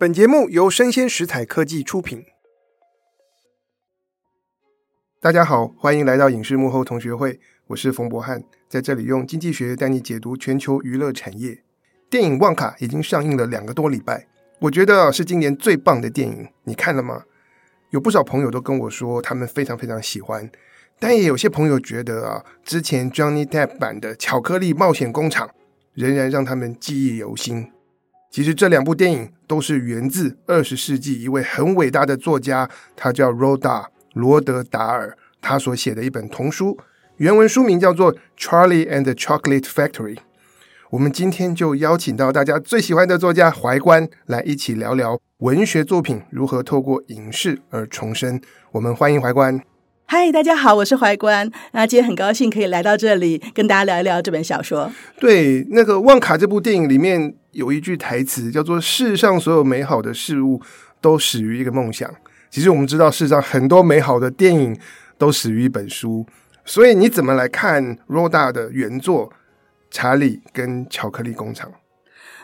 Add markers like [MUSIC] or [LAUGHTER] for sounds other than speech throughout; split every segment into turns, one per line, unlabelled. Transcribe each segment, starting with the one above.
本节目由生鲜食材科技出品。大家好，欢迎来到影视幕后同学会，我是冯博翰，在这里用经济学带你解读全球娱乐产业。电影《旺卡》已经上映了两个多礼拜，我觉得是今年最棒的电影。你看了吗？有不少朋友都跟我说，他们非常非常喜欢，但也有些朋友觉得啊，之前 Johnny Depp 版的《巧克力冒险工厂》仍然让他们记忆犹新。其实这两部电影都是源自二十世纪一位很伟大的作家，他叫 Roda 罗德达尔，他所写的一本童书，原文书名叫做《Charlie and the Chocolate Factory》。我们今天就邀请到大家最喜欢的作家怀观来一起聊聊文学作品如何透过影视而重生。我们欢迎怀观。
嗨，大家好，我是怀观。那今天很高兴可以来到这里，跟大家聊一聊这本小说。
对，那个《旺卡》这部电影里面有一句台词叫做“世上所有美好的事物都始于一个梦想”。其实我们知道，世上很多美好的电影都始于一本书。所以你怎么来看罗大的原作《查理跟巧克力工厂》？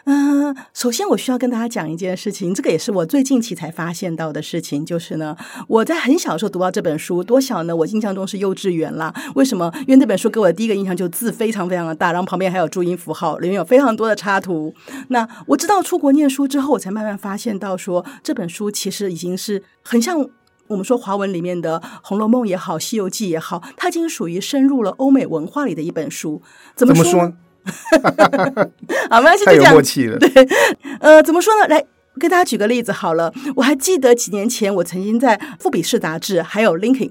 嗯、呃，首先我需要跟大家讲一件事情，这个也是我最近期才发现到的事情，就是呢，我在很小的时候读到这本书，多小呢？我印象中是幼稚园啦。为什么？因为那本书给我的第一个印象就字非常非常的大，然后旁边还有注音符号，里面有非常多的插图。那我知道出国念书之后，我才慢慢发现到说，这本书其实已经是很像我们说华文里面的《红楼梦》也好，《西游记》也好，它已经属于深入了欧美文化里的一本书。怎么说？
怎么说 [LAUGHS]
好，没关系，
太有默契了。
对，呃，怎么说呢？来，给大家举个例子好了。我还记得几年前，我曾经在《富比士》杂志还有《Linkin》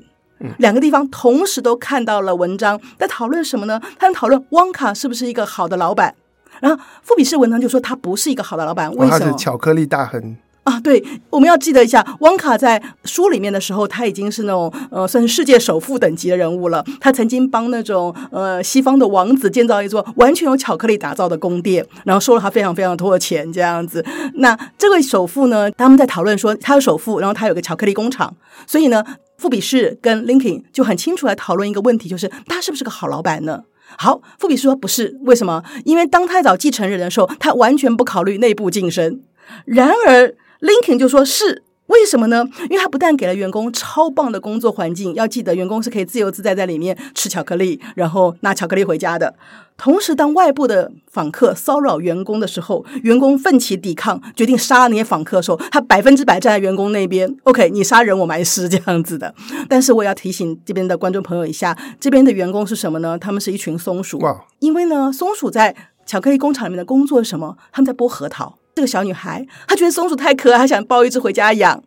两个地方同时都看到了文章，在讨论什么呢？他们讨论旺卡是不是一个好的老板。然后《富比士》文章就说他不是一个好的老板，为什么？
他是巧克力大亨。
啊，对，我们要记得一下，汪卡在书里面的时候，他已经是那种呃，算是世界首富等级的人物了。他曾经帮那种呃西方的王子建造一座完全由巧克力打造的宫殿，然后收了他非常非常多的钱，这样子。那这位首富呢，他们在讨论说他是首富，然后他有个巧克力工厂，所以呢，富比士跟 Linkin 就很清楚来讨论一个问题，就是他是不是个好老板呢？好，富比士说不是，为什么？因为当他找继承人的时候，他完全不考虑内部晋升。然而。Linkin 就说是为什么呢？因为他不但给了员工超棒的工作环境，要记得员工是可以自由自在在里面吃巧克力，然后拿巧克力回家的。同时，当外部的访客骚扰员工的时候，员工奋起抵抗，决定杀了那些访客的时候，他百分之百站在员工那边。OK，你杀人我埋尸这样子的。但是我也要提醒这边的观众朋友一下，这边的员工是什么呢？他们是一群松鼠。
哇！
因为呢，松鼠在巧克力工厂里面的工作是什么？他们在剥核桃。这个小女孩，她觉得松鼠太可爱，她想抱一只回家养。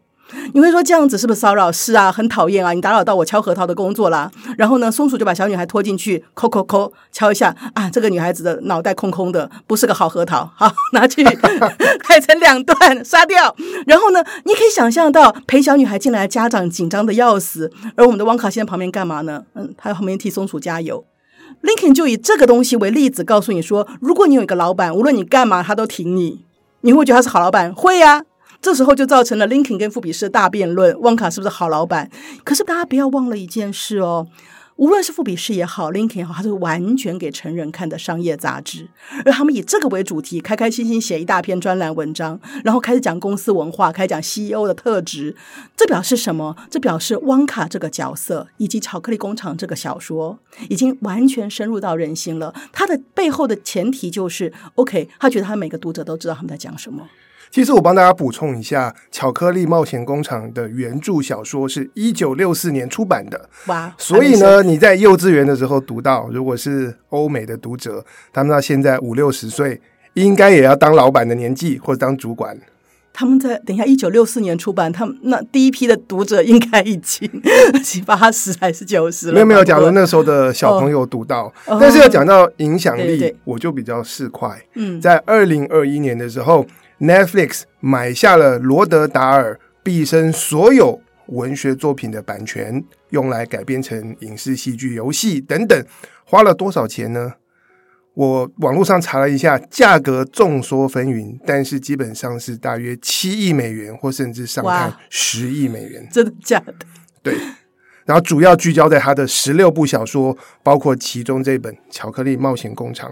你会说这样子是不是骚扰？是啊，很讨厌啊！你打扰到我敲核桃的工作啦。然后呢，松鼠就把小女孩拖进去，抠抠抠，敲一下啊，这个女孩子的脑袋空空的，不是个好核桃。好，拿去 [LAUGHS] 砍成两段，杀掉。然后呢，你可以想象到陪小女孩进来的家长紧张的要死，而我们的汪卡现在旁边干嘛呢？嗯，他在旁边替松鼠加油。Lincoln 就以这个东西为例子，告诉你说，如果你有一个老板，无论你干嘛，他都挺你。你会觉得他是好老板？会呀、这时候就造成了 Linkin 跟富比士的大辩论：旺卡是不是好老板？可是大家不要忘了一件事哦。无论是富比士也好，Linkin 也好，它是完全给成人看的商业杂志，而他们以这个为主题，开开心心写一大篇专栏文章，然后开始讲公司文化，开始讲 CEO 的特质。这表示什么？这表示汪卡这个角色以及巧克力工厂这个小说已经完全深入到人心了。它的背后的前提就是，OK，他觉得他每个读者都知道他们在讲什么。
其实我帮大家补充一下，《巧克力冒险工厂》的原著小说是一九六四年出版的。
哇！
所以呢，你在幼稚园的时候读到，如果是欧美的读者，他们到现在五六十岁，应该也要当老板的年纪，或者当主管。
他们在等一下，一九六四年出版，他们那第一批的读者应该已经七八十还是九十了？
没有没有，假如那时候的小朋友读到，哦、但是要讲到影响力，对对对，我就比较市侩。嗯，在二零二一年的时候。Netflix 买下了罗德达尔毕生所有文学作品的版权，用来改编成影视、戏剧、游戏等等，花了多少钱呢？我网络上查了一下，价格众说纷纭，但是基本上是大约七亿美元，或甚至上看十亿美元。
真的假的？
对。然后主要聚焦在他的十六部小说，包括其中这本《巧克力冒险工厂》。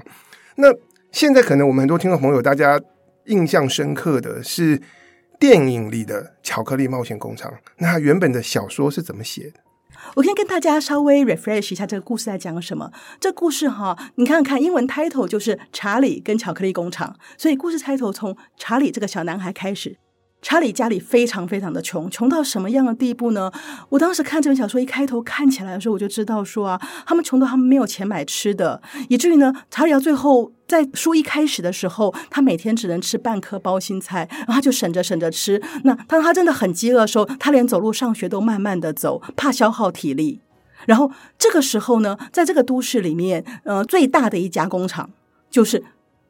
那现在可能我们很多听众朋友，大家。印象深刻的是，电影里的《巧克力冒险工厂》，那它原本的小说是怎么写的？
我先跟大家稍微 refresh 一下这个故事在讲什么。这故事哈，你看看英文 title 就是查理跟巧克力工厂，所以故事 title 从查理这个小男孩开始。查理家里非常非常的穷，穷到什么样的地步呢？我当时看这本小说一开头看起来的时候，我就知道说啊，他们穷到他们没有钱买吃的，以至于呢，查理要最后在书一开始的时候，他每天只能吃半颗包心菜，然后他就省着省着吃。那当他真的很饥饿的时候，他连走路上学都慢慢的走，怕消耗体力。然后这个时候呢，在这个都市里面，呃，最大的一家工厂就是。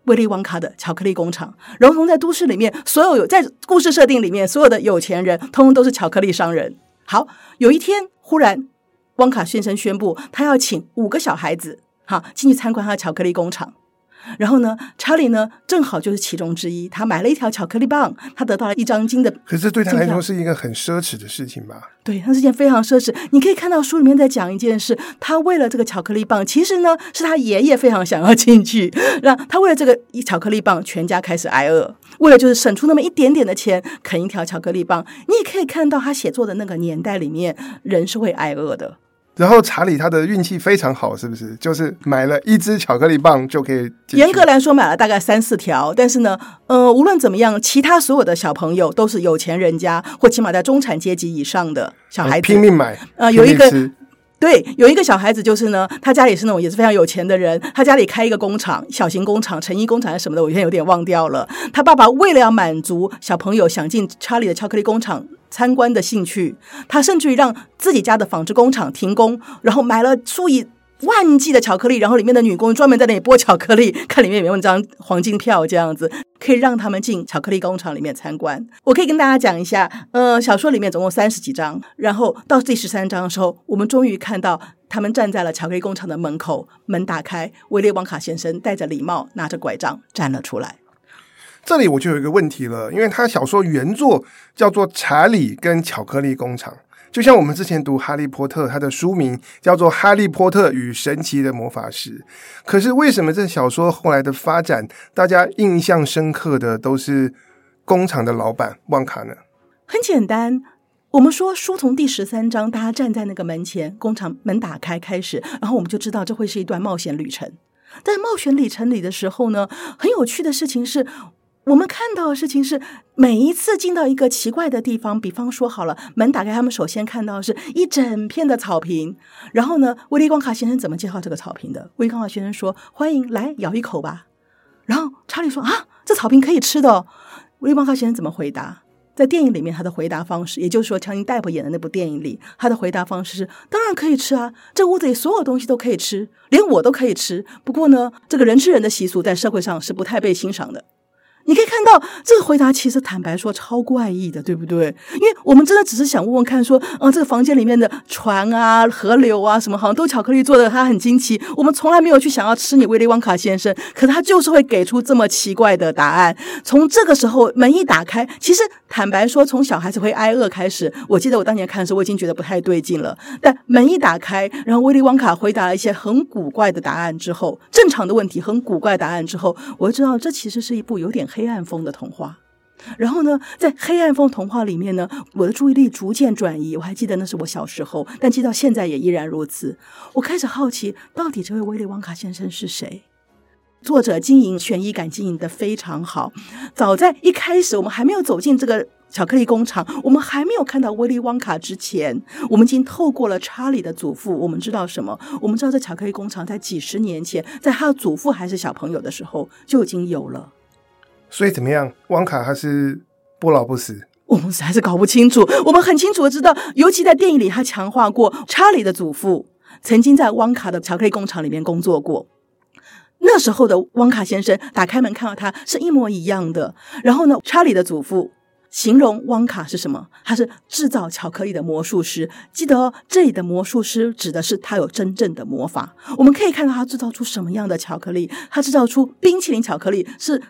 威利旺卡的巧克力工厂，如同在都市里面，所有有在故事设定里面，所有的有钱人，通通都是巧克力商人。好，有一天，忽然，旺卡先生宣布，他要请五个小孩子，好进去参观他的巧克力工厂。然后呢，查理呢，正好就是其中之一。他买了一条巧克力棒，他得到了一张金的。
可是对他来说是一个很奢侈的事情吧？
对，那是件非常奢侈。你可以看到书里面在讲一件事，他为了这个巧克力棒，其实呢是他爷爷非常想要进去，让他为了这个一巧克力棒，全家开始挨饿。为了就是省出那么一点点的钱，啃一条巧克力棒。你也可以看到他写作的那个年代里面，人是会挨饿的。
然后查理他的运气非常好，是不是？就是买了一支巧克力棒就可以。
严格来说，买了大概三四条。但是呢，呃，无论怎么样，其他所有的小朋友都是有钱人家，或起码在中产阶级以上的小孩子，
拼命买。
呃，有一个对，有一个小孩子就是呢，他家里是那种也是非常有钱的人，他家里开一个工厂，小型工厂，成衣工厂还是什么的，我现在有点忘掉了。他爸爸为了要满足小朋友想进查理的巧克力工厂参观的兴趣，他甚至于让自己家的纺织工厂停工，然后买了数以万计的巧克力，然后里面的女工专门在那里剥巧克力，看里面有没有张黄金票，这样子可以让他们进巧克力工厂里面参观。我可以跟大家讲一下，呃，小说里面总共三十几章，然后到第十三章的时候，我们终于看到他们站在了巧克力工厂的门口，门打开，威利旺卡先生戴着礼帽，拿着拐杖站了出来。
这里我就有一个问题了，因为他小说原作叫做《查理跟巧克力工厂》，就像我们之前读《哈利波特》，他的书名叫做《哈利波特与神奇的魔法石》。可是为什么这小说后来的发展，大家印象深刻的都是工厂的老板旺卡呢？
很简单，我们说书从第十三章，大家站在那个门前，工厂门打开开始，然后我们就知道这会是一段冒险旅程。但冒险旅程里的时候呢，很有趣的事情是。我们看到的事情是，每一次进到一个奇怪的地方，比方说好了，门打开，他们首先看到是一整片的草坪。然后呢，威利旺卡先生怎么介绍这个草坪的？威利旺卡先生说：“欢迎来咬一口吧。”然后查理说：“啊，这草坪可以吃的。”威利旺卡先生怎么回答？在电影里面，他的回答方式，也就是说，强尼戴普演的那部电影里，他的回答方式是：“当然可以吃啊，这屋子里所有东西都可以吃，连我都可以吃。不过呢，这个人吃人的习俗在社会上是不太被欣赏的。”你可以看到这个回答，其实坦白说超怪异的，对不对？因为我们真的只是想问问看，说，啊，这个房间里面的船啊、河流啊什么，好像都巧克力做的，它很惊奇。我们从来没有去想要吃你威利旺卡先生，可他就是会给出这么奇怪的答案。从这个时候门一打开，其实坦白说，从小孩子会挨饿开始，我记得我当年看的时候，我已经觉得不太对劲了。但门一打开，然后威利旺卡回答了一些很古怪的答案之后，正常的问题很古怪答案之后，我就知道这其实是一部有点。黑暗风的童话，然后呢，在黑暗风童话里面呢，我的注意力逐渐转移。我还记得那是我小时候，但记到现在也依然如此。我开始好奇，到底这位威利旺卡先生是谁？作者经营悬疑感经营的非常好。早在一开始，我们还没有走进这个巧克力工厂，我们还没有看到威利旺卡之前，我们已经透过了查理的祖父，我们知道什么？我们知道这巧克力工厂在几十年前，在他的祖父还是小朋友的时候就已经有了。
所以怎么样？旺卡还是不老不死？
我们实在是搞不清楚。我们很清楚的知道，尤其在电影里，他强化过查理的祖父曾经在旺卡的巧克力工厂里面工作过。那时候的汪卡先生打开门看到他是一模一样的。然后呢，查理的祖父形容汪卡是什么？他是制造巧克力的魔术师。记得哦，这里的魔术师指的是他有真正的魔法。我们可以看到他制造出什么样的巧克力？他制造出冰淇淋巧克力是。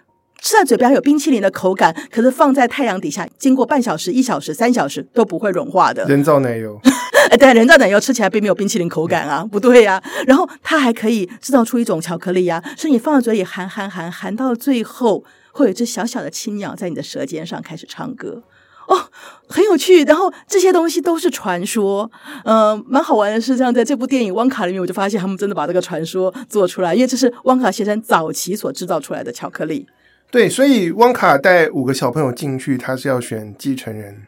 吃在嘴边还有冰淇淋的口感，可是放在太阳底下，经过半小时、一小时、三小时都不会融化的
人造奶油。[LAUGHS]
哎，对，人造奶油吃起来并没有冰淇淋口感啊，不对呀、啊。然后它还可以制造出一种巧克力呀、啊，是你放在嘴里含含含含到最后会有一只小小的青鸟在你的舌尖上开始唱歌。哦，很有趣。然后这些东西都是传说，嗯、呃，蛮好玩的是，这样在这部电影《汪卡》里面，我就发现他们真的把这个传说做出来，因为这是汪卡先生早期所制造出来的巧克力。
对，所以汪卡带五个小朋友进去，他是要选继承人。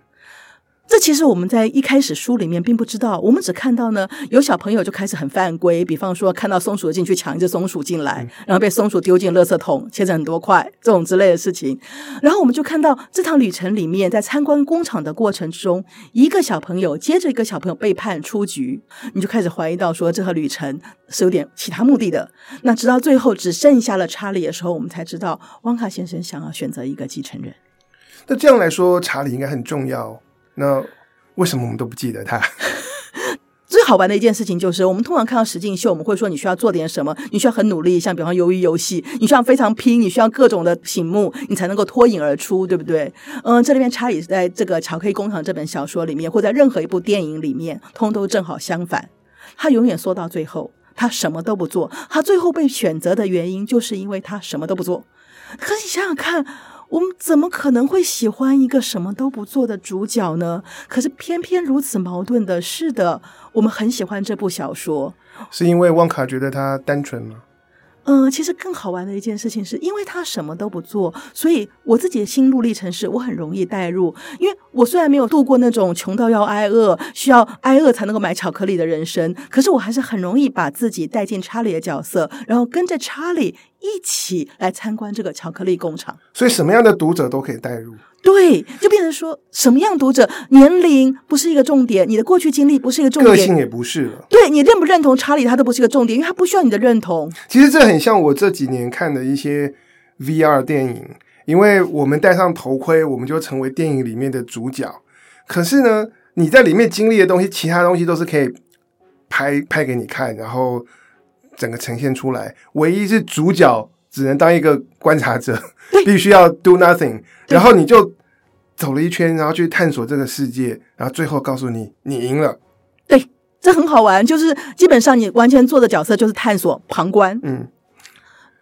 这其实我们在一开始书里面并不知道，我们只看到呢，有小朋友就开始很犯规，比方说看到松鼠进去抢一只松鼠进来，然后被松鼠丢进垃圾桶，切成很多块，这种之类的事情。然后我们就看到这趟旅程里面，在参观工厂的过程之中，一个小朋友接着一个小朋友被判出局，你就开始怀疑到说这趟旅程是有点其他目的的。那直到最后只剩下了查理的时候，我们才知道汪卡先生想要选择一个继承人。
那这样来说，查理应该很重要。那为什么我们都不记得他？[LAUGHS]
最好玩的一件事情就是，我们通常看到实境秀，我们会说你需要做点什么，你需要很努力，像比方鱿鱼游戏，你需要非常拼，你需要各种的醒目，你才能够脱颖而出，对不对？嗯，这里面查理在这个《巧克力工厂》这本小说里面，或在任何一部电影里面，通都正好相反。他永远说到最后，他什么都不做。他最后被选择的原因，就是因为他什么都不做。可是你想想看。我们怎么可能会喜欢一个什么都不做的主角呢？可是偏偏如此矛盾的是的，我们很喜欢这部小说，
是因为旺卡觉得他单纯吗？
嗯，其实更好玩的一件事情是，因为他什么都不做，所以我自己的心路历程是我很容易带入。因为我虽然没有度过那种穷到要挨饿、需要挨饿才能够买巧克力的人生，可是我还是很容易把自己带进查理的角色，然后跟着查理一起来参观这个巧克力工厂。
所以，什么样的读者都可以带入。
对，就变成说，什么样读者，年龄不是一个重点，你的过去经历不是一个重点，
个性也不是了。
对，你认不认同查理，他都不是一个重点，因为他不需要你的认同。
其实这很像我这几年看的一些 VR 电影，因为我们戴上头盔，我们就成为电影里面的主角。可是呢，你在里面经历的东西，其他东西都是可以拍拍给你看，然后整个呈现出来。唯一是主角只能当一个观察者，[LAUGHS] 必须要 do nothing。然后你就走了一圈，然后去探索这个世界，然后最后告诉你，你赢了。
对，这很好玩，就是基本上你完全做的角色就是探索、旁观。嗯，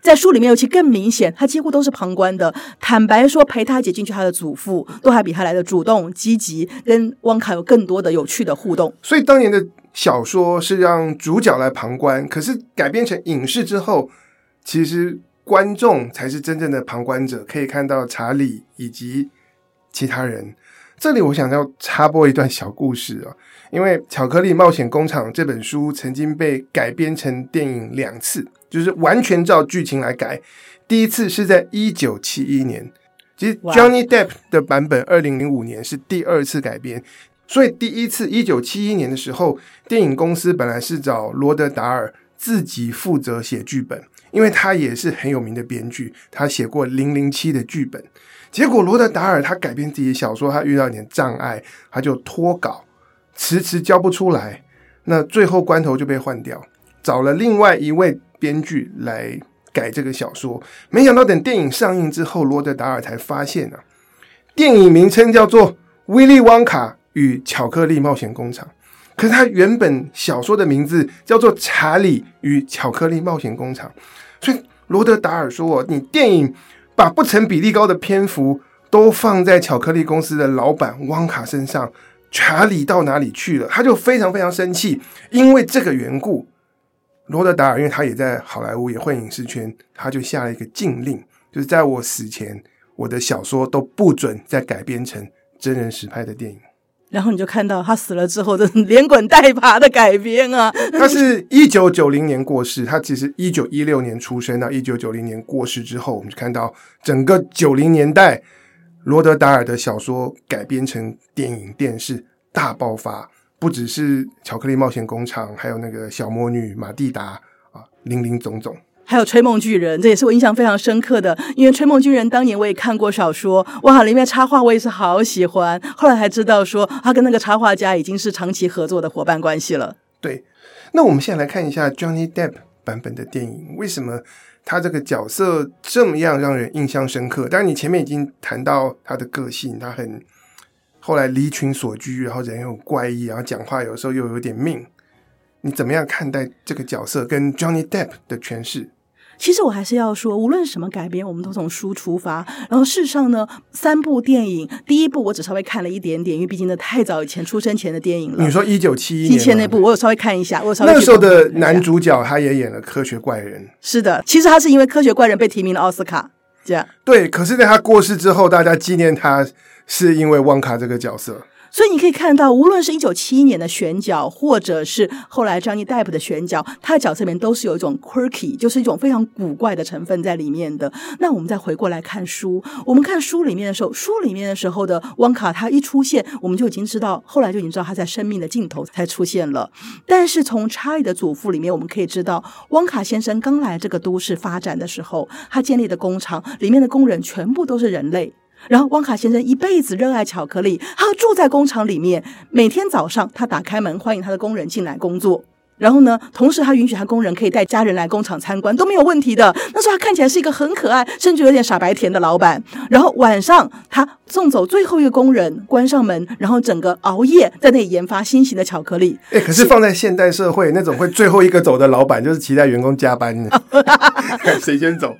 在书里面尤其更明显，他几乎都是旁观的。坦白说，陪他一起进去，他的祖父都还比他来的主动、积极，跟汪卡有更多的有趣的互动。
所以当年的小说是让主角来旁观，可是改编成影视之后，其实。观众才是真正的旁观者，可以看到查理以及其他人。这里我想要插播一段小故事啊，因为《巧克力冒险工厂》这本书曾经被改编成电影两次，就是完全照剧情来改。第一次是在一九七一年，其实 Johnny Depp 的版本二零零五年是第二次改编，所以第一次一九七一年的时候，电影公司本来是找罗德达尔自己负责写剧本。因为他也是很有名的编剧，他写过《零零七》的剧本。结果罗德达尔他改编自己的小说，他遇到一点障碍，他就脱稿，迟迟交不出来。那最后关头就被换掉，找了另外一位编剧来改这个小说。没想到等电影上映之后，罗德达尔才发现啊，电影名称叫做《威利旺卡与巧克力冒险工厂》。可是他原本小说的名字叫做《查理与巧克力冒险工厂》。所以罗德达尔说：“你电影把不成比例高的篇幅都放在巧克力公司的老板汪卡身上，查理到哪里去了？”他就非常非常生气。因为这个缘故，罗德达尔因为他也在好莱坞也混影视圈，他就下了一个禁令，就是在我死前，我的小说都不准再改编成真人实拍的电影。
然后你就看到他死了之后的连滚带爬的改编啊！
他是一九九零年过世，他其实一九一六年出生，到一九九零年过世之后，我们就看到整个九零年代罗德达尔的小说改编成电影电视大爆发，不只是《巧克力冒险工厂》，还有那个小魔女马蒂达啊，林林总总。
还有《吹梦巨人》，这也是我印象非常深刻的，因为《吹梦巨人》当年我也看过小说，哇，里面插画我也是好喜欢。后来才知道说，他跟那个插画家已经是长期合作的伙伴关系了。
对，那我们现在来看一下 Johnny Depp 版本的电影，为什么他这个角色这么样让人印象深刻？当然，你前面已经谈到他的个性，他很后来离群索居，然后人又怪异，然后讲话有时候又有点命。你怎么样看待这个角色跟 Johnny Depp 的诠释？
其实我还是要说，无论什么改编，我们都从书出发。然后事实上呢，三部电影，第一部我只稍微看了一点点，因为毕竟那太早以前出生前的电影了。
你说一九七一年
前那部，我有稍微看一下。我稍微
那时候的男主角他也演了《科学怪人》。
是的，其实他是因为《科学怪人》被提名了奥斯卡。这样
对，可是在他过世之后，大家纪念他是因为旺卡这个角色。
所以你可以看到，无论是一九七一年的选角，或者是后来 Johnny Depp 的选角，他的角色里面都是有一种 quirky，就是一种非常古怪的成分在里面的。那我们再回过来看书，我们看书里面的时候，书里面的时候的旺卡，他一出现，我们就已经知道，后来就已经知道他在生命的尽头才出现了。但是从查理的祖父里面，我们可以知道，旺卡先生刚来这个都市发展的时候，他建立的工厂里面的工人全部都是人类。然后，汪卡先生一辈子热爱巧克力，他住在工厂里面，每天早上他打开门欢迎他的工人进来工作。然后呢，同时他允许他工人可以带家人来工厂参观，都没有问题的。那时候他看起来是一个很可爱，甚至有点傻白甜的老板。然后晚上他送走最后一个工人，关上门，然后整个熬夜在那里研发新型的巧克力。
哎，可是放在现代社会，那种会最后一个走的老板，就是期待员工加班，[LAUGHS] 谁先走？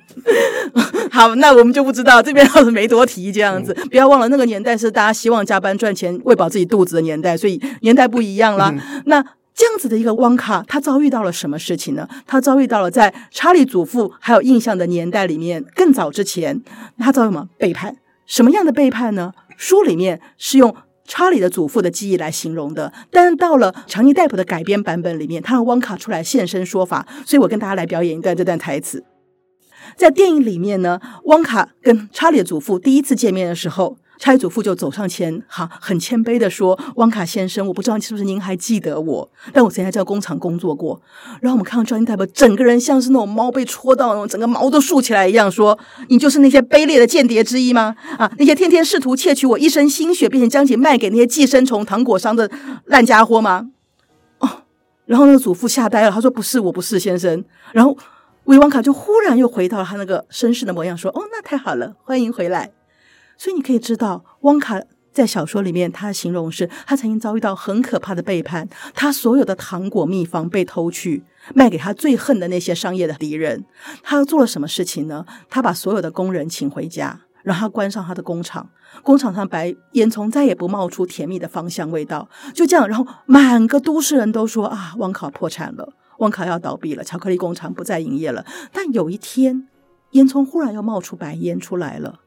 好，那我们就不知道，这边倒是没多提这样子。嗯、不要忘了，那个年代是大家希望加班赚钱，喂饱自己肚子的年代，所以年代不一样啦。嗯、那。这样子的一个汪卡，他遭遇到了什么事情呢？他遭遇到了在查理祖父还有印象的年代里面更早之前，他遭遇什么背叛？什么样的背叛呢？书里面是用查理的祖父的记忆来形容的，但是到了强尼戴普的改编版本里面，他让汪卡出来现身说法，所以我跟大家来表演一段这段台词。在电影里面呢，汪卡跟查理的祖父第一次见面的时候。差祖父就走上前，哈，很谦卑地说：“旺卡先生，我不知道是不是您还记得我，但我曾经在这工厂工作过。”然后我们看到 Johnny Depp 整个人像是那种猫被戳到那种，整个毛都竖起来一样，说：“你就是那些卑劣的间谍之一吗？啊，那些天天试图窃取我一身心血，并且将其卖给那些寄生虫糖果商的烂家伙吗？”哦，然后那个祖父吓呆了，他说：“不是，我不是先生。”然后维旺卡就忽然又回到了他那个绅士的模样，说：“哦，那太好了，欢迎回来。”所以你可以知道，汪卡在小说里面，他的形容是他曾经遭遇到很可怕的背叛，他所有的糖果秘方被偷去，卖给他最恨的那些商业的敌人。他做了什么事情呢？他把所有的工人请回家，然后他关上他的工厂，工厂上白烟囱再也不冒出甜蜜的芳香味道。就这样，然后满个都市人都说啊，汪卡破产了，旺卡要倒闭了，巧克力工厂不再营业了。但有一天，烟囱忽然又冒出白烟出来了。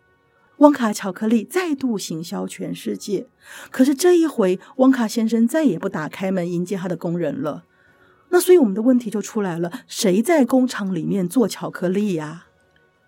旺卡巧克力再度行销全世界，可是这一回，旺卡先生再也不打开门迎接他的工人了。那所以我们的问题就出来了：谁在工厂里面做巧克力呀？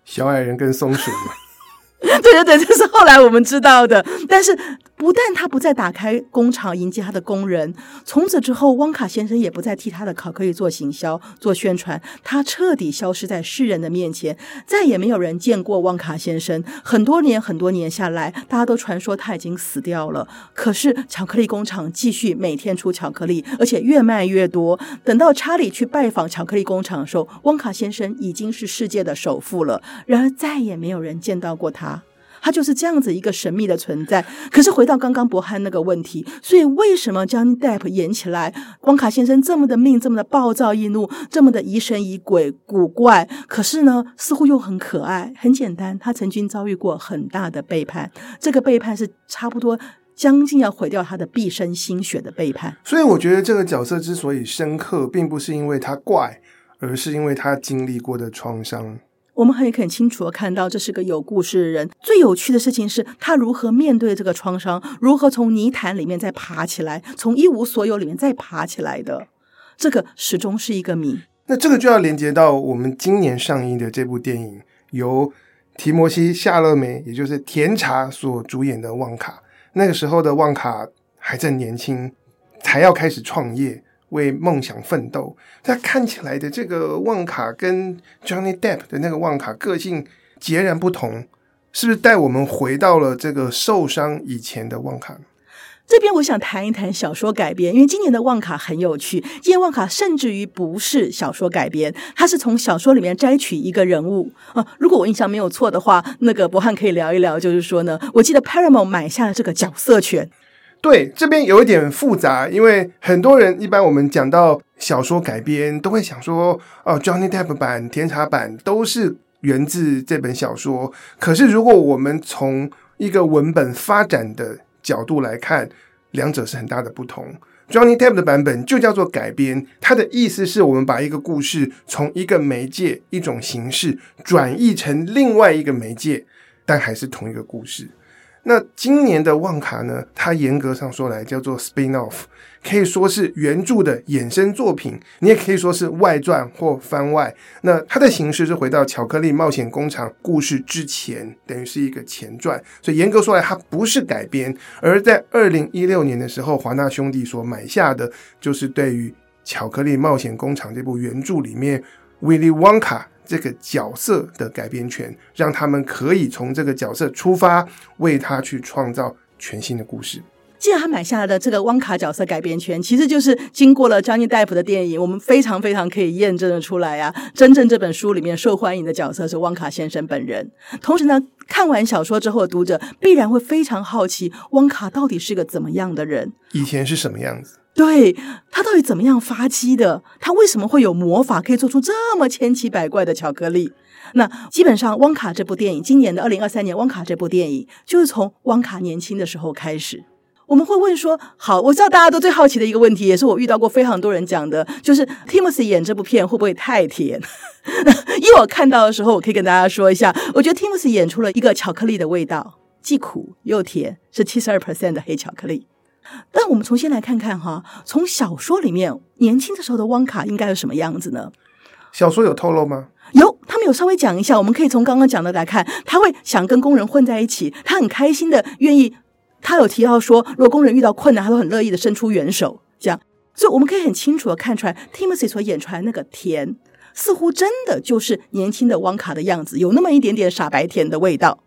小矮人跟松鼠。[LAUGHS]
对对对，这是后来我们知道的。但是。不但他不再打开工厂迎接他的工人，从此之后，旺卡先生也不再替他的巧克力做行销、做宣传，他彻底消失在世人的面前，再也没有人见过旺卡先生。很多年、很多年下来，大家都传说他已经死掉了。可是，巧克力工厂继续每天出巧克力，而且越卖越多。等到查理去拜访巧克力工厂的时候，旺卡先生已经是世界的首富了。然而，再也没有人见到过他。他就是这样子一个神秘的存在。可是回到刚刚博汉那个问题，所以为什么将 Depp 演起来，旺卡先生这么的命，这么的暴躁易怒，这么的疑神疑鬼、古怪？可是呢，似乎又很可爱。很简单，他曾经遭遇过很大的背叛，这个背叛是差不多将近要毁掉他的毕生心血的背叛。
所以我觉得这个角色之所以深刻，并不是因为他怪，而是因为他经历过的创伤。
我们很很清楚的看到，这是个有故事的人。最有趣的事情是他如何面对这个创伤，如何从泥潭里面再爬起来，从一无所有里面再爬起来的。这个始终是一个谜。
那这个就要连接到我们今年上映的这部电影，由提摩西·夏勒梅，也就是甜茶所主演的《旺卡》。那个时候的旺卡还正年轻，才要开始创业。为梦想奋斗，他看起来的这个旺卡跟 Johnny Depp 的那个旺卡个性截然不同，是不是带我们回到了这个受伤以前的旺卡？
这边我想谈一谈小说改编，因为今年的旺卡很有趣。今年旺卡甚至于不是小说改编，它是从小说里面摘取一个人物啊。如果我印象没有错的话，那个博汉可以聊一聊，就是说呢，我记得 Paramount 买下了这个角色权。
对，这边有一点复杂，因为很多人一般我们讲到小说改编，都会想说，哦，Johnny Depp 版、甜茶版都是源自这本小说。可是，如果我们从一个文本发展的角度来看，两者是很大的不同。Johnny Depp 的版本就叫做改编，它的意思是我们把一个故事从一个媒介、一种形式转译成另外一个媒介，但还是同一个故事。那今年的旺卡呢？它严格上说来叫做 spin-off，可以说是原著的衍生作品，你也可以说是外传或番外。那它的形式是回到《巧克力冒险工厂》故事之前，等于是一个前传。所以严格说来，它不是改编。而在二零一六年的时候，华纳兄弟所买下的就是对于《巧克力冒险工厂》这部原著里面 Willy Wonka。这个角色的改编权，让他们可以从这个角色出发，为他去创造全新的故事。
既然他买下来的这个汪卡角色改编权，其实就是经过了 Johnny Depp 的电影，我们非常非常可以验证的出来啊，真正这本书里面受欢迎的角色是汪卡先生本人。同时呢，看完小说之后的读者必然会非常好奇，汪卡到底是个怎么样的人？
以前是什么样子？
对，他到底怎么样发迹的？他为什么会有魔法，可以做出这么千奇百怪的巧克力？那基本上，汪卡这部电影，今年的二零二三年，汪卡这部电影就是从汪卡年轻的时候开始。我们会问说：好，我知道大家都最好奇的一个问题，也是我遇到过非常多人讲的，就是 Timo 杰演这部片会不会太甜？[LAUGHS] 因为我看到的时候，我可以跟大家说一下，我觉得 Timo 杰演出了一个巧克力的味道，既苦又甜，是七十二 percent 的黑巧克力。但我们重新来看看哈，从小说里面年轻的时候的汪卡应该有什么样子呢？
小说有透露吗？
有，他们有稍微讲一下。我们可以从刚刚讲的来看，他会想跟工人混在一起，他很开心的愿意。他有提到说，如果工人遇到困难，他都很乐意的伸出援手。这样，所以我们可以很清楚的看出来，Timothy 所演出来那个甜，似乎真的就是年轻的汪卡的样子，有那么一点点傻白甜的味道。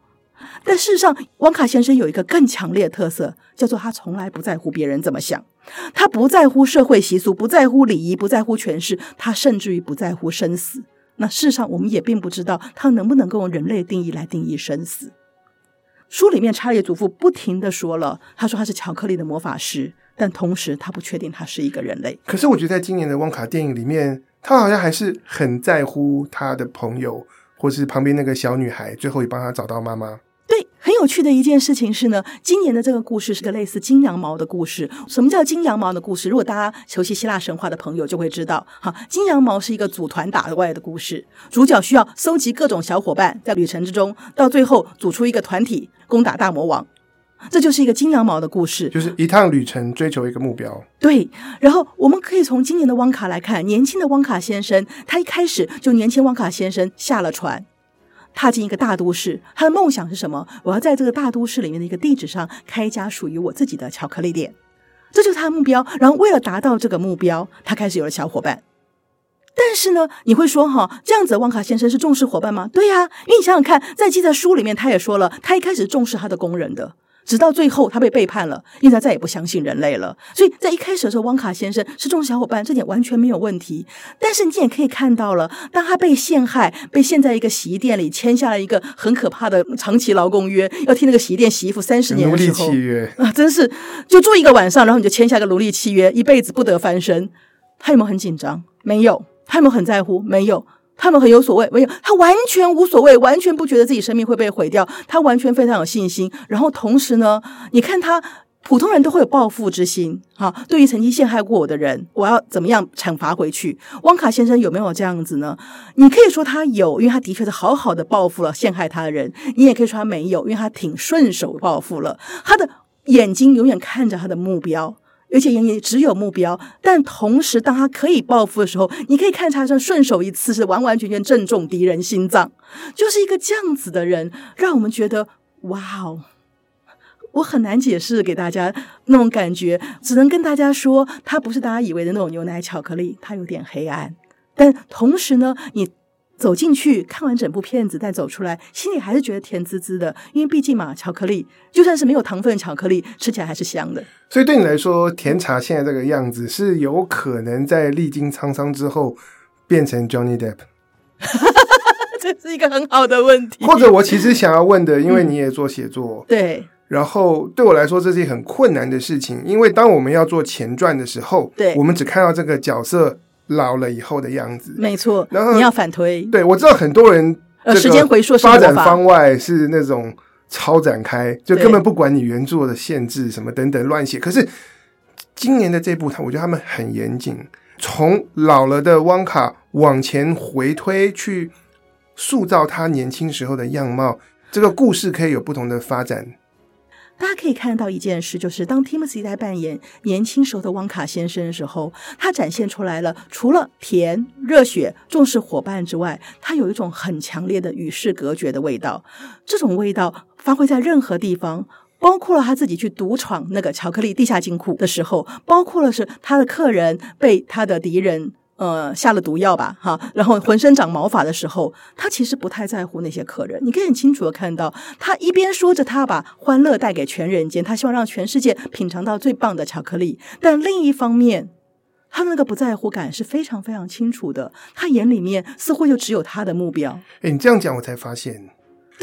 但事实上，汪卡先生有一个更强烈的特色，叫做他从来不在乎别人怎么想，他不在乎社会习俗，不在乎礼仪，不在乎权势，他甚至于不在乎生死。那事实上，我们也并不知道他能不能够用人类定义来定义生死。书里面查理祖父不停地说了，他说他是巧克力的魔法师，但同时他不确定他是一个人类。
可是我觉得在今年的汪卡电影里面，他好像还是很在乎他的朋友。或是旁边那个小女孩，最后也帮他找到妈妈。
对，很有趣的一件事情是呢，今年的这个故事是个类似金羊毛的故事。什么叫金羊毛的故事？如果大家熟悉希腊神话的朋友就会知道，哈，金羊毛是一个组团打怪的故事，主角需要搜集各种小伙伴，在旅程之中，到最后组出一个团体攻打大魔王。这就是一个金羊毛的故事，
就是一趟旅程追求一个目标。
对，然后我们可以从今年的汪卡来看，年轻的汪卡先生，他一开始就年轻汪卡先生下了船，踏进一个大都市，他的梦想是什么？我要在这个大都市里面的一个地址上开一家属于我自己的巧克力店，这就是他的目标。然后为了达到这个目标，他开始有了小伙伴。但是呢，你会说哈，这样子汪卡先生是重视伙伴吗？对呀，因为你想想看，在记在书里面他也说了，他一开始重视他的工人的。直到最后，他被背叛了，因为他再也不相信人类了。所以在一开始的时候，汪卡先生是重视小伙伴，这点完全没有问题。但是你也可以看到了，当他被陷害，被陷在一个洗衣店里，签下了一个很可怕的长期劳工约，要替那个洗衣店洗衣服三十年的时候，
奴隶契约
啊，真是就住一个晚上，然后你就签下个奴隶契约，一辈子不得翻身。他有没有很紧张？没有。他有没有很在乎？没有。他们很有所谓，没有，他完全无所谓，完全不觉得自己生命会被毁掉，他完全非常有信心。然后同时呢，你看他，普通人都会有报复之心，哈，对于曾经陷害过我的人，我要怎么样惩罚回去？汪卡先生有没有这样子呢？你可以说他有，因为他的确是好好的报复了陷害他的人；你也可以说他没有，因为他挺顺手报复了。他的眼睛永远看着他的目标。而且也只有目标，但同时，当他可以报复的时候，你可以看他像顺手一次，是完完全全正中敌人心脏，就是一个这样子的人，让我们觉得哇哦！我很难解释给大家那种感觉，只能跟大家说，他不是大家以为的那种牛奶巧克力，他有点黑暗，但同时呢，你。走进去看完整部片子再走出来，心里还是觉得甜滋滋的，因为毕竟嘛，巧克力就算是没有糖分的巧克力，吃起来还是香的。
所以对你来说，甜茶现在这个样子是有可能在历经沧桑之后变成 Johnny Depp？[LAUGHS]
这是一个很好的问题。
或者我其实想要问的，因为你也做写作，
嗯、[LAUGHS] 对。
然后对我来说，这是一很困难的事情，因为当我们要做前传的时候，
对，
我们只看到这个角色老了以后的样子。
没错，
然后
你要反推。
对，我知道很多人
呃，时间回溯是
发展方外是那种超展开，就根本不管你原作的限制什么等等乱写。可是今年的这部，他我觉得他们很严谨，从老了的汪卡往前回推去塑造他年轻时候的样貌，这个故事可以有不同的发展。
大家可以看到一件事，就是当 Timothy 在扮演年轻时候的汪卡先生的时候，他展现出来了除了甜、热血、重视伙伴之外，他有一种很强烈的与世隔绝的味道。这种味道发挥在任何地方，包括了他自己去独闯那个巧克力地下金库的时候，包括了是他的客人被他的敌人。呃，下了毒药吧，哈，然后浑身长毛发的时候，他其实不太在乎那些客人。你可以很清楚的看到，他一边说着他把欢乐带给全人间，他希望让全世界品尝到最棒的巧克力，但另一方面，他那个不在乎感是非常非常清楚的。他眼里面似乎就只有他的目标。
诶，你这样讲，我才发现，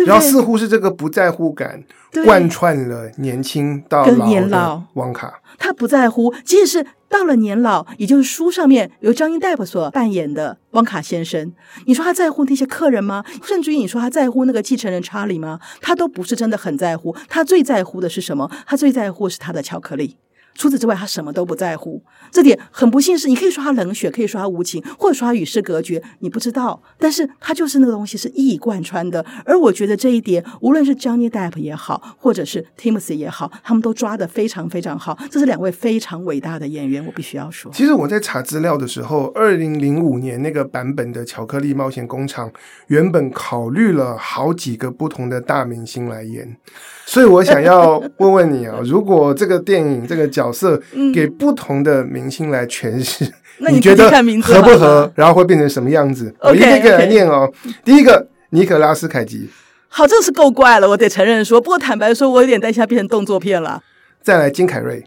然后似乎是这个不在乎感贯穿了年轻到老
年老
汪卡，
他不在乎，即使是。到了年老，也就是书上面由张英戴普所扮演的汪卡先生，你说他在乎那些客人吗？甚至于你说他在乎那个继承人查理吗？他都不是真的很在乎。他最在乎的是什么？他最在乎是他的巧克力。除此之外，他什么都不在乎。这点很不幸是，你可以说他冷血，可以说他无情，或者说他与世隔绝。你不知道，但是他就是那个东西是一以贯穿的。而我觉得这一点，无论是 Johnny Depp 也好，或者是 Timothy 也好，他们都抓得非常非常好。这是两位非常伟大的演员，我必须要说。
其实我在查资料的时候，二零零五年那个版本的《巧克力冒险工厂》原本考虑了好几个不同的大明星来演，所以我想要问问你啊，[LAUGHS] 如果这个电影这个角色给不同的明星来诠释，嗯、[LAUGHS]
那
你觉得合不合？然后会变成什么样子 [LAUGHS] 我一个一个来念哦。第一个，尼可拉斯凯奇，
好，这是够怪了，我得承认说。不过坦白说，我有点担心他变成动作片了。
再来，金凯瑞，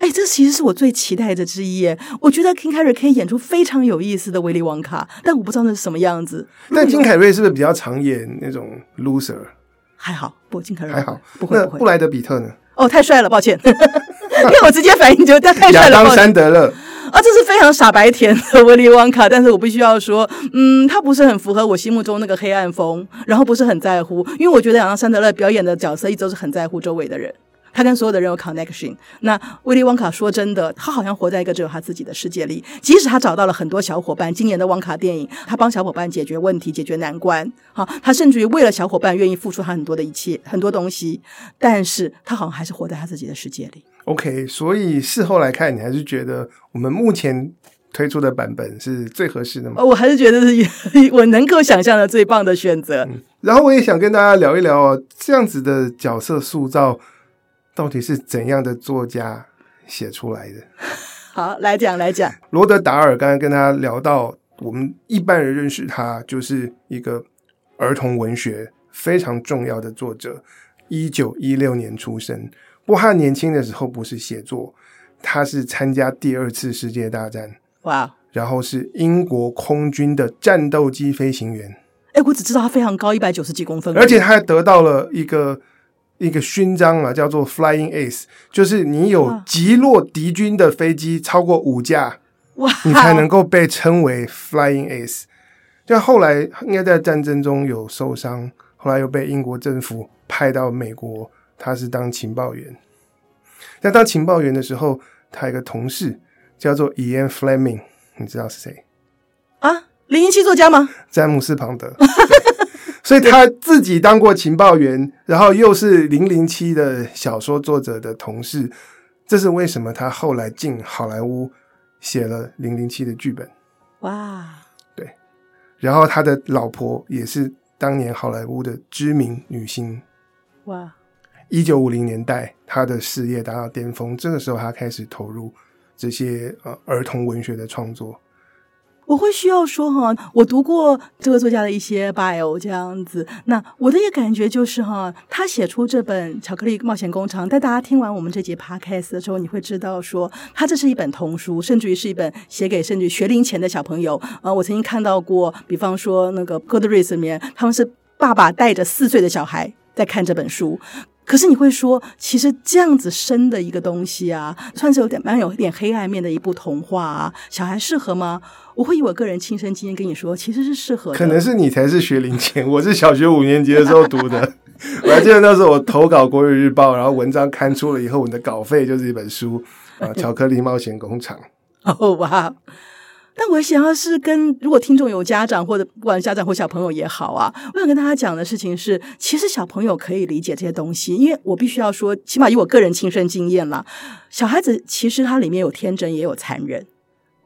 哎，这其实是我最期待的之一耶。我觉得金凯瑞可以演出非常有意思的威利王卡，但我不知道那是什么样子。
但金凯瑞是不是比较常演那种 loser？
还好，不，尽可能
还好，
不会。
不会布莱德比特呢？
哦，太帅了，抱歉。[LAUGHS] 因为我直接反应就他太帅了，
亚当·山德勒
啊，这是非常傻白甜的威利旺卡，但是我必须要说，嗯，他不是很符合我心目中那个黑暗风，然后不是很在乎，因为我觉得亚当·山德勒表演的角色一直都是很在乎周围的人。他跟所有的人有 connection。那威利旺卡说真的，他好像活在一个只有他自己的世界里。即使他找到了很多小伙伴，今年的旺卡电影，他帮小伙伴解决问题、解决难关。好，他甚至于为了小伙伴愿意付出他很多的一切、很多东西。但是他好像还是活在他自己的世界里。
OK，所以事后来看，你还是觉得我们目前推出的版本是最合适的吗？
我还是觉得是 [LAUGHS] 我能够想象的最棒的选择。
嗯，然后我也想跟大家聊一聊哦，这样子的角色塑造。到底是怎样的作家写出来的？[LAUGHS]
好，来讲来讲。
罗德·达尔刚才跟他聊到，我们一般人认识他就是一个儿童文学非常重要的作者。一九一六年出生，不过他年轻的时候不是写作，他是参加第二次世界大战。
哇！
然后是英国空军的战斗机飞行员。
哎，我只知道他非常高，一百九十几公分，
而且他还得到了一个。一个勋章啊，叫做 Flying Ace，就是你有击落敌军的飞机超过五架，
哇，
你才能够被称为 Flying Ace。就后来应该在战争中有受伤，后来又被英国政府派到美国，他是当情报员。在当情报员的时候，他有一个同事叫做 Ian Fleming，你知道是谁？
啊，零零七作家吗？
詹姆斯庞德。[LAUGHS] 所以他自己当过情报员，然后又是零零七的小说作者的同事，这是为什么他后来进好莱坞写了零零七的剧本。
哇，
对，然后他的老婆也是当年好莱坞的知名女星。
哇，
一九五零年代他的事业达到巅峰，这个时候他开始投入这些呃儿童文学的创作。
我会需要说哈，我读过这个作家的一些 bio 这样子，那我的一个感觉就是哈，他写出这本《巧克力冒险工厂》，在大家听完我们这节 podcast 的时候，你会知道说，他这是一本童书，甚至于是一本写给甚至于学龄前的小朋友。啊，我曾经看到过，比方说那个 Goodreads 里面，他们是爸爸带着四岁的小孩在看这本书。可是你会说，其实这样子深的一个东西啊，算是有点蛮有一点黑暗面的一部童话啊，小孩适合吗？我会以我个人亲身经验跟你说，其实是适合的。
可能是你才是学龄前，我是小学五年级的时候读的。[LAUGHS] 我还记得那时候我投稿《国语日报》，然后文章刊出了以后，我的稿费就是一本书啊，《巧克力冒险工厂》。[LAUGHS]
哦哇！但我想要是跟如果听众有家长或者不管家长或小朋友也好啊，我想跟大家讲的事情是，其实小朋友可以理解这些东西，因为我必须要说，起码以我个人亲身经验啦，小孩子其实他里面有天真也有残忍。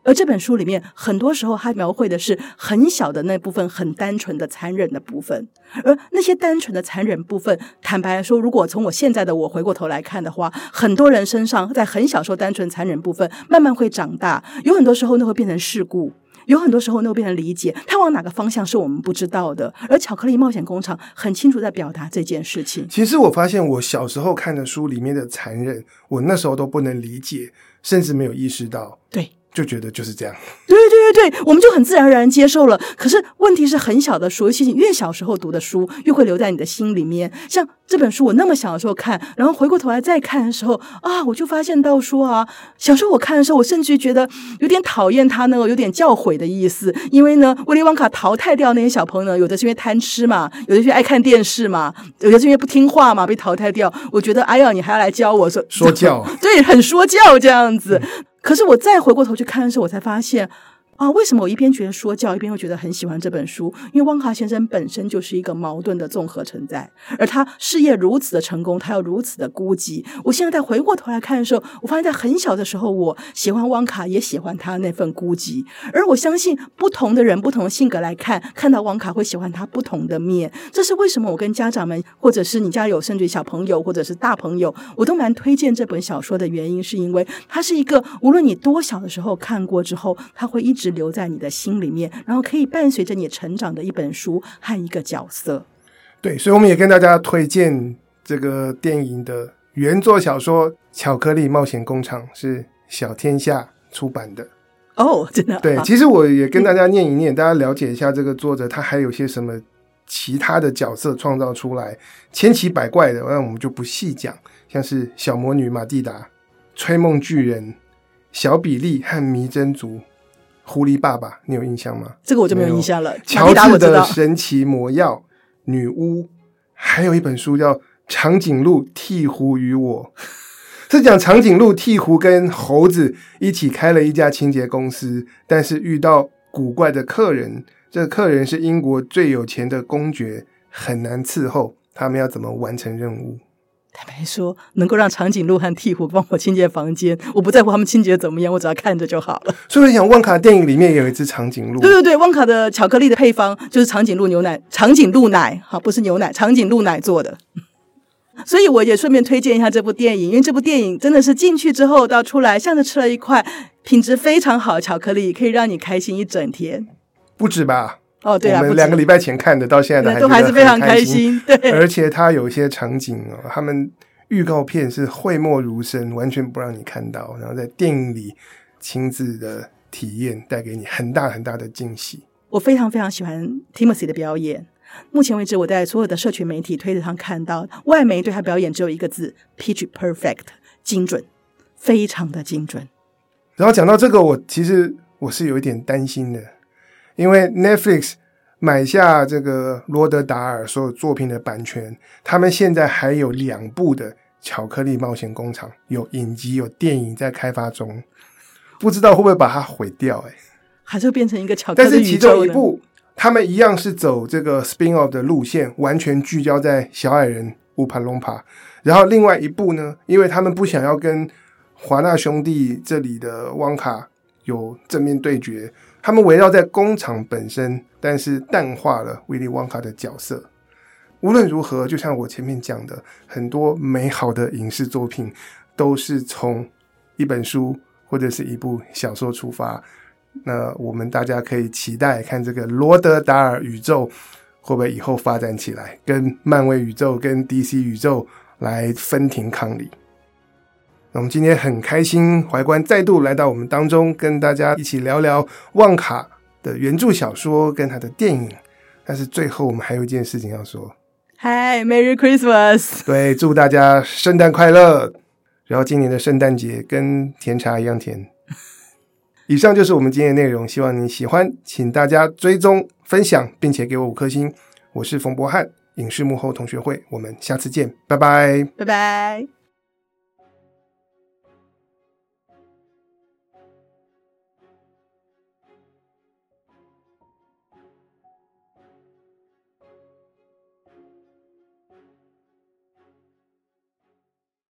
而这本书里面，很多时候它描绘的是很小的那部分，很单纯的残忍的部分。而那些单纯的残忍部分，坦白来说，如果从我现在的我回过头来看的话，很多人身上在很小时候单纯残忍部分，慢慢会长大。有很多时候那会变成事故，有很多时候那会变成理解。它往哪个方向是我们不知道的。而巧克力冒险工厂很清楚在表达这件事情。
其实我发现，我小时候看的书里面的残忍，我那时候都不能理解，甚至没有意识到。
对。
就觉得就是这样，
对对对对，我们就很自然而然接受了。可是问题是很小的书，尤其是越小时候读的书，越会留在你的心里面。像这本书，我那么小的时候看，然后回过头来再看的时候啊，我就发现到说啊，小时候我看的时候，我甚至觉得有点讨厌他那个有点教诲的意思。因为呢，威利旺卡淘汰掉那些小朋友呢，有的是因为贪吃嘛，有的是爱看电视嘛，有的是因为不听话嘛，被淘汰掉。我觉得，哎呀，你还要来教我说
说教，
对，很说教这样子。嗯可是我再回过头去看的时候，我才发现。啊，为什么我一边觉得说教，一边又觉得很喜欢这本书？因为汪卡先生本身就是一个矛盾的综合存在，而他事业如此的成功，他又如此的孤寂。我现在再回过头来看的时候，我发现在很小的时候，我喜欢汪卡，也喜欢他那份孤寂。而我相信，不同的人、不同的性格来看，看到汪卡会喜欢他不同的面。这是为什么？我跟家长们，或者是你家有甚至小朋友，或者是大朋友，我都蛮推荐这本小说的原因，是因为它是一个无论你多小的时候看过之后，它会一直。留在你的心里面，然后可以伴随着你成长的一本书和一个角色。
对，所以我们也跟大家推荐这个电影的原作小说《巧克力冒险工厂》，是小天下出版的。
哦，真的？
对，其实我也跟大家念一念，嗯、大家了解一下这个作者，他还有些什么其他的角色创造出来，千奇百怪的，那我们就不细讲。像是小魔女玛蒂达、吹梦巨人、小比利和迷真族。狐狸爸爸，你有印象吗？
这个我就没有印象了。
乔治的神奇魔药、女巫，还有一本书叫《长颈鹿鵜鹕与我》，是讲长颈鹿鵜鹕跟猴子一起开了一家清洁公司，但是遇到古怪的客人，这个客人是英国最有钱的公爵，很难伺候，他们要怎么完成任务？
坦白说，能够让长颈鹿和鹈鹕帮我清洁房间，我不在乎他们清洁怎么样，我只要看着就好了。
所以我想，旺卡电影里面有一只长颈鹿。
对对对，旺卡的巧克力的配方就是长颈鹿牛奶，长颈鹿奶，好，不是牛奶，长颈鹿奶做的。所以我也顺便推荐一下这部电影，因为这部电影真的是进去之后到出来，像是吃了一块品质非常好的巧克力，可以让你开心一整天。
不止吧？
哦，对啊，
我们两个礼拜前看的，到现在
都还是非常开心。对，
而且它有一些场景哦，他们预告片是讳莫如深，完全不让你看到，然后在电影里亲自的体验，带给你很大很大的惊喜。
我非常非常喜欢 Timothy 的表演。目前为止，我在所有的社群媒体推特上看到，外媒对他表演只有一个字：pitch perfect，精准，非常的精准。
然后讲到这个，我其实我是有一点担心的。因为 Netflix 买下这个罗德达尔所有作品的版权，他们现在还有两部的《巧克力冒险工厂》有影集、有电影在开发中，不知道会不会把它毁掉？哎，
还是会变成一个巧克力？
但是其中一部，他们一样是走这个 spin-off 的路线，完全聚焦在小矮人乌帕隆帕。然后另外一部呢，因为他们不想要跟华纳兄弟这里的汪卡有正面对决。他们围绕在工厂本身，但是淡化了威利旺卡的角色。无论如何，就像我前面讲的，很多美好的影视作品都是从一本书或者是一部小说出发。那我们大家可以期待看这个罗德达尔宇宙会不会以后发展起来，跟漫威宇宙、跟 DC 宇宙来分庭抗礼。那我们今天很开心，怀观再度来到我们当中，跟大家一起聊聊旺卡的原著小说跟他的电影。但是最后我们还有一件事情要说
，Hi，Merry Christmas！
对，祝大家圣诞快乐。然后今年的圣诞节跟甜茶一样甜。[LAUGHS] 以上就是我们今天的内容，希望你喜欢，请大家追踪、分享，并且给我五颗星。我是冯博翰，影视幕后同学会，我们下次见，拜拜，
拜拜。